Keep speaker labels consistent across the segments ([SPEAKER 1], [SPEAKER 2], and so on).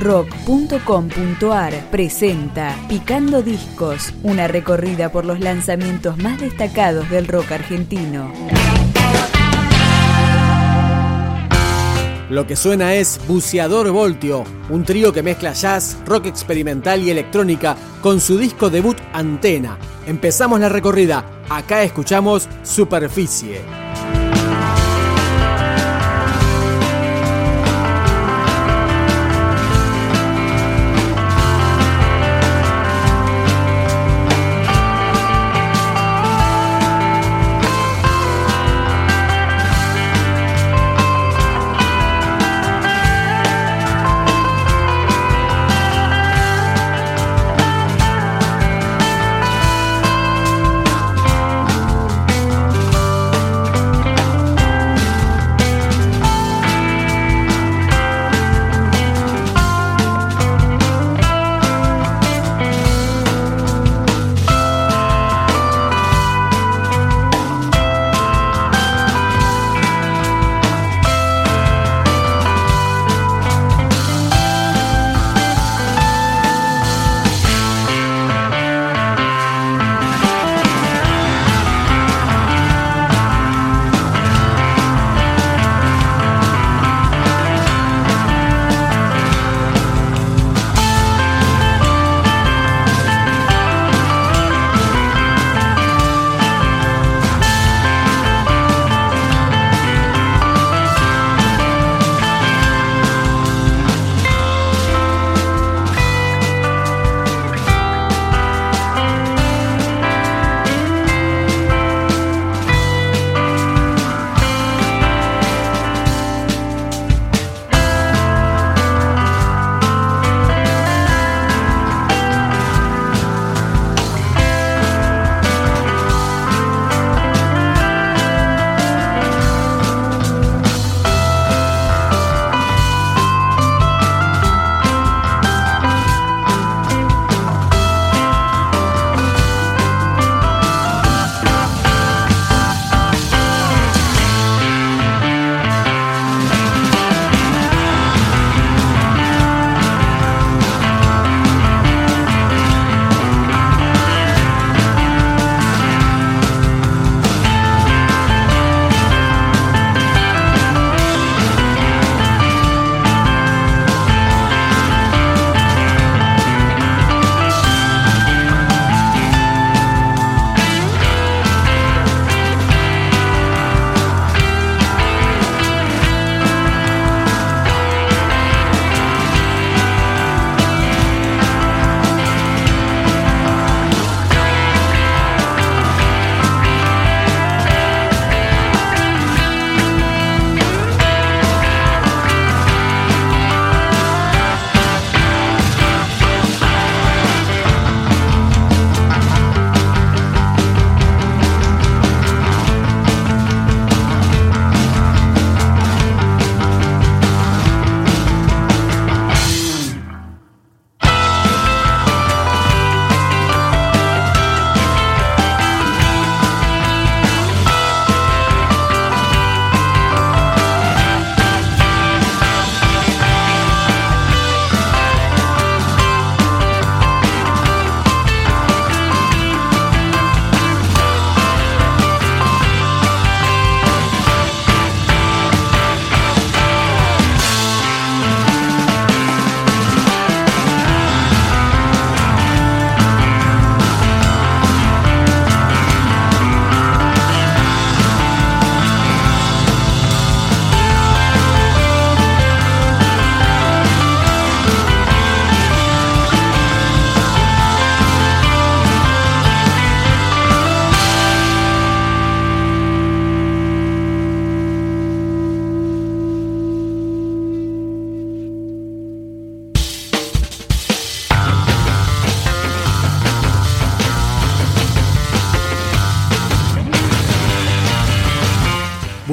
[SPEAKER 1] rock.com.ar presenta Picando Discos, una recorrida por los lanzamientos más destacados del rock argentino.
[SPEAKER 2] Lo que suena es Buceador Voltio, un trío que mezcla jazz, rock experimental y electrónica con su disco debut Antena. Empezamos la recorrida, acá escuchamos Superficie.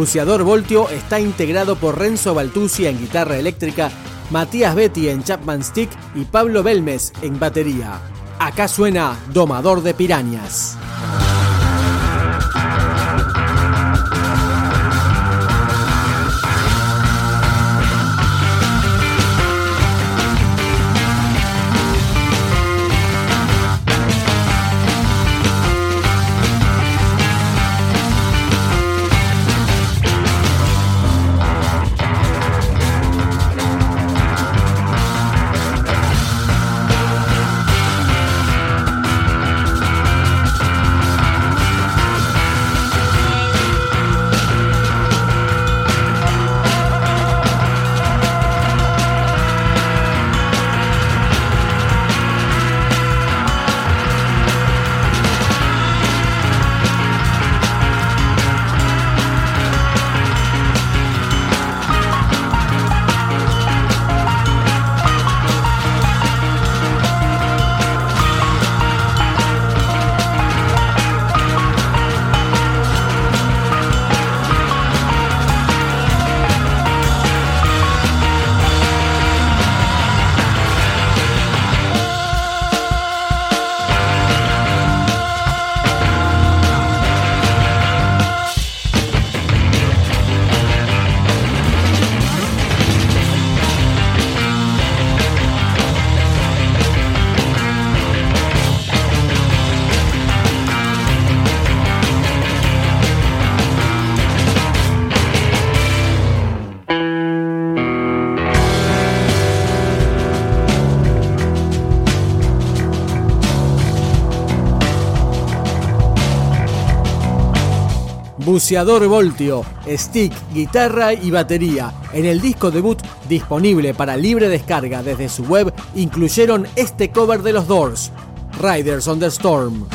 [SPEAKER 2] Buceador Voltio está integrado por Renzo Baltusi en guitarra eléctrica, Matías Betty en Chapman Stick y Pablo Belmes en batería. Acá suena Domador de Pirañas. Buceador Voltio, stick, guitarra y batería. En el disco debut disponible para libre descarga desde su web incluyeron este cover de los Doors, Riders on the Storm.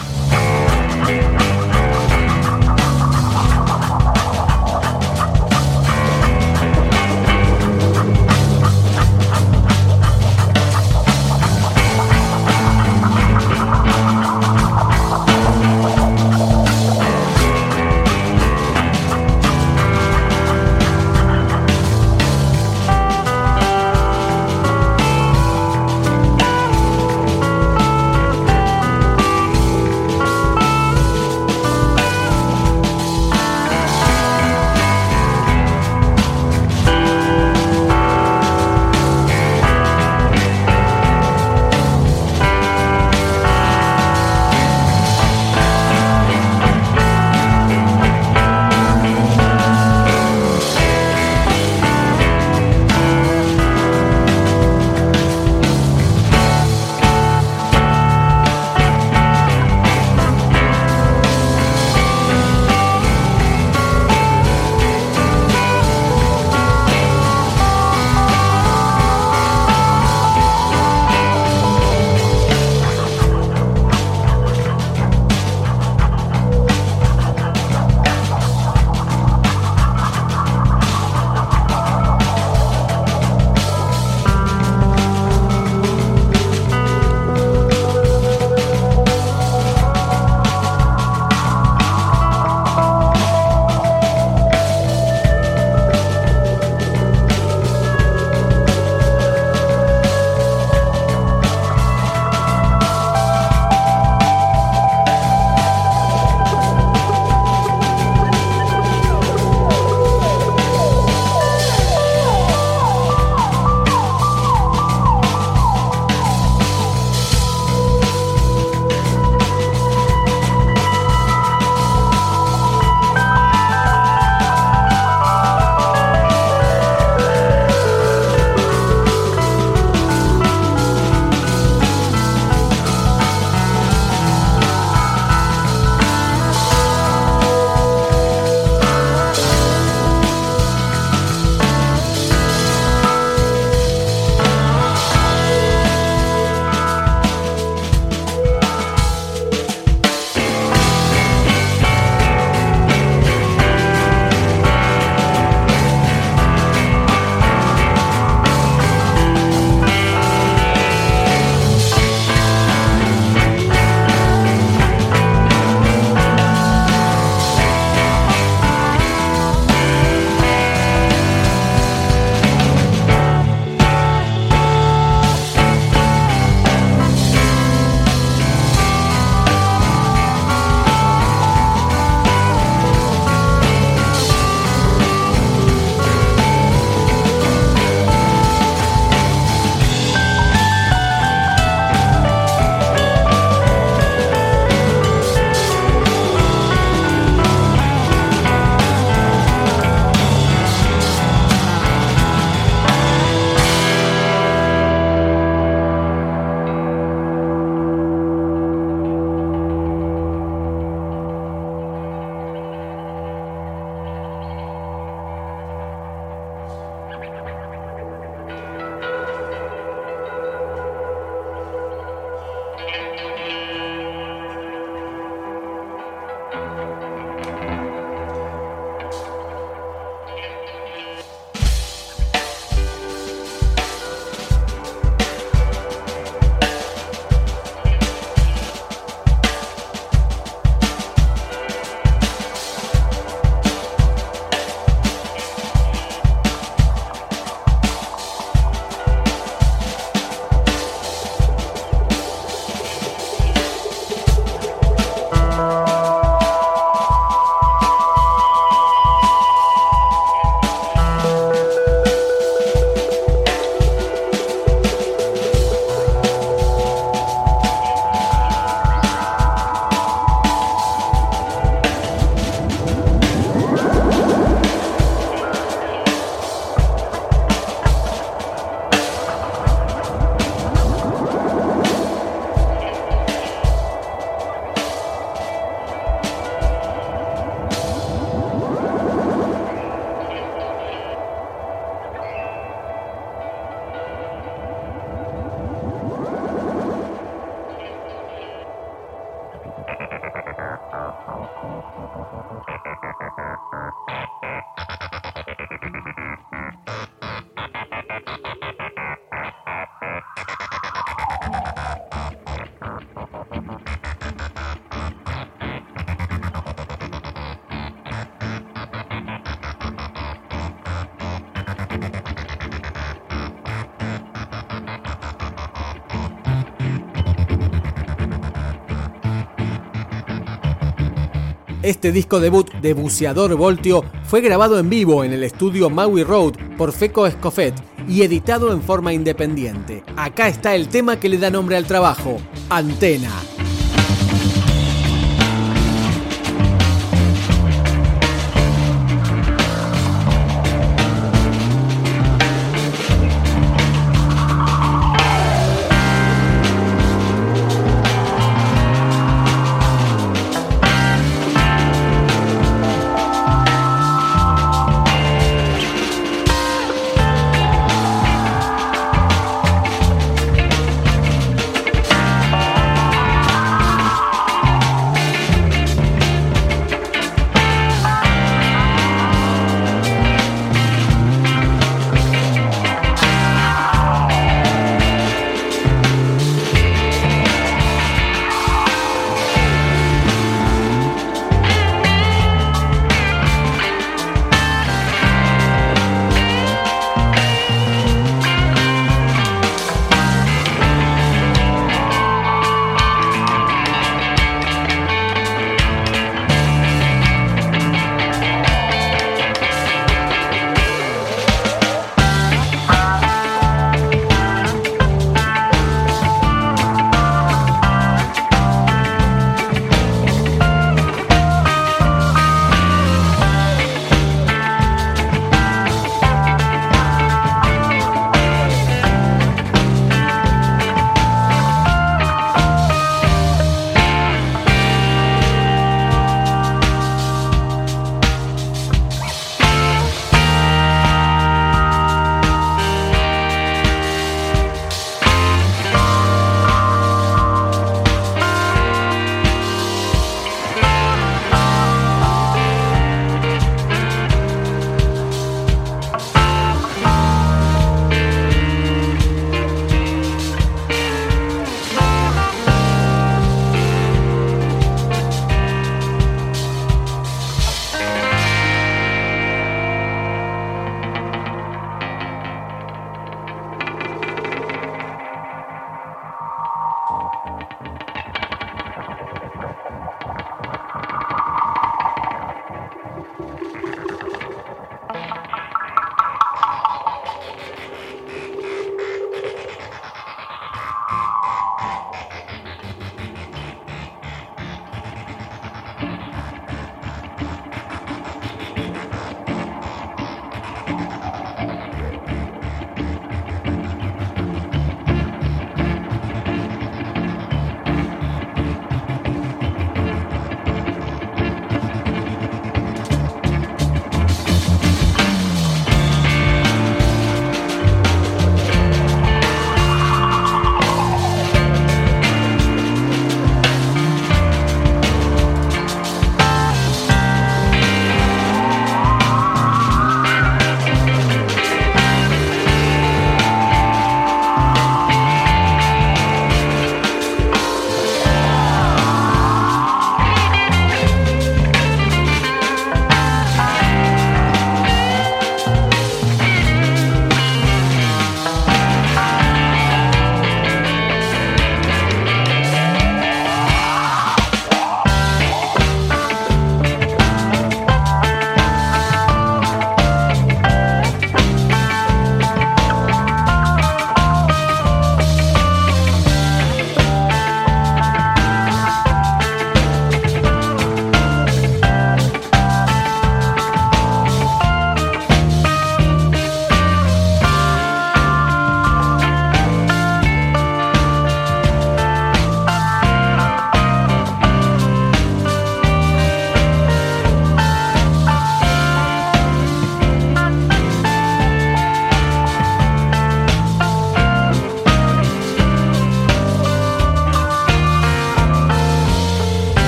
[SPEAKER 2] Este disco debut de Buceador Voltio fue grabado en vivo en el estudio Maui Road por Feco Escofet y editado en forma independiente. Acá está el tema que le da nombre al trabajo, Antena.